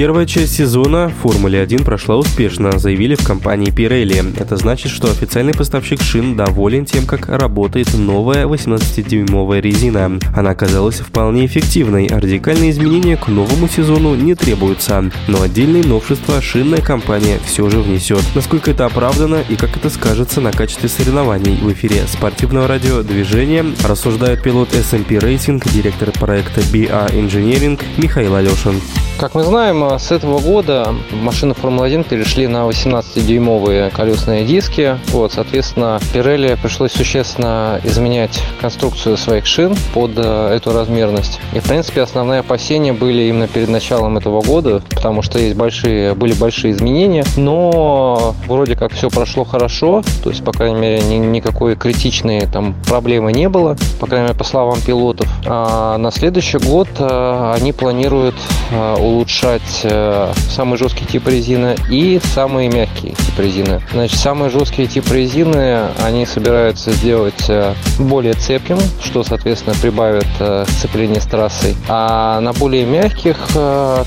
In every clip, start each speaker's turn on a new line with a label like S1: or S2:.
S1: Первая часть сезона Формуле 1 прошла успешно, заявили в компании Pirelli. Это значит, что официальный поставщик шин доволен тем, как работает новая 18-дюймовая резина. Она оказалась вполне эффективной, радикальные изменения к новому сезону не требуются. Но отдельные новшества шинная компания все же внесет. Насколько это оправдано и как это скажется на качестве соревнований в эфире спортивного радио «Движение» рассуждает пилот SMP Racing, директор проекта BA Engineering Михаил Алешин.
S2: Как мы знаем, с этого года машины Формулы-1 перешли на 18-дюймовые колесные диски. Вот, соответственно, Pirelli пришлось существенно изменять конструкцию своих шин под э, эту размерность. И, в принципе, основные опасения были именно перед началом этого года, потому что есть большие, были большие изменения. Но вроде как все прошло хорошо, то есть, по крайней мере, ни, никакой критичной там проблемы не было, по крайней мере, по словам пилотов. А на следующий год э, они планируют э, улучшать э, самый жесткий тип резины и самые мягкие тип резины. Значит, самые жесткие тип резины они собираются сделать э, более цепким, что, соответственно, прибавит э, сцепление с трассой. А на более мягких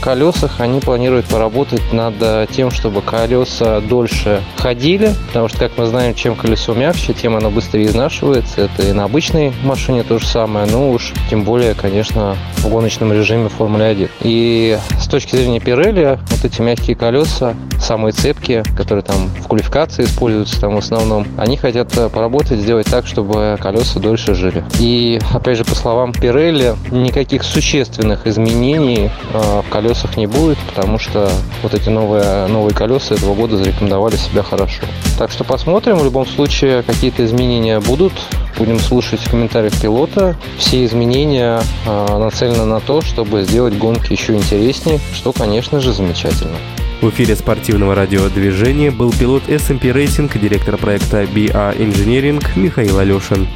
S2: колесах они планируют поработать над тем, чтобы колеса дольше ходили, потому что, как мы знаем, чем колесо мягче, тем оно быстрее изнашивается. Это и на обычной машине то же самое, но уж тем более, конечно, в гоночном режиме Формулы 1. И с точки зрения Pirelli, вот эти мягкие колеса, самые цепкие, которые там в квалификации используются там в основном, они хотят э, поработать, сделать так, чтобы колеса дольше жили. И, опять же, по словам Pirelli, никаких существенных изменений э, в колесах не будет, потому что вот эти новые, новые колеса этого года зарекомендовали себя хорошо. Так что посмотрим. В любом случае, какие-то изменения будут. Будем слушать в комментариях пилота. Все изменения э, нацелены на то, чтобы сделать гонки еще интереснее, что, конечно же, замечательно.
S1: В эфире спортивного радиодвижения был пилот SMP Racing, директор проекта BA Engineering Михаил Алешин.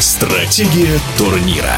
S3: Стратегия турнира.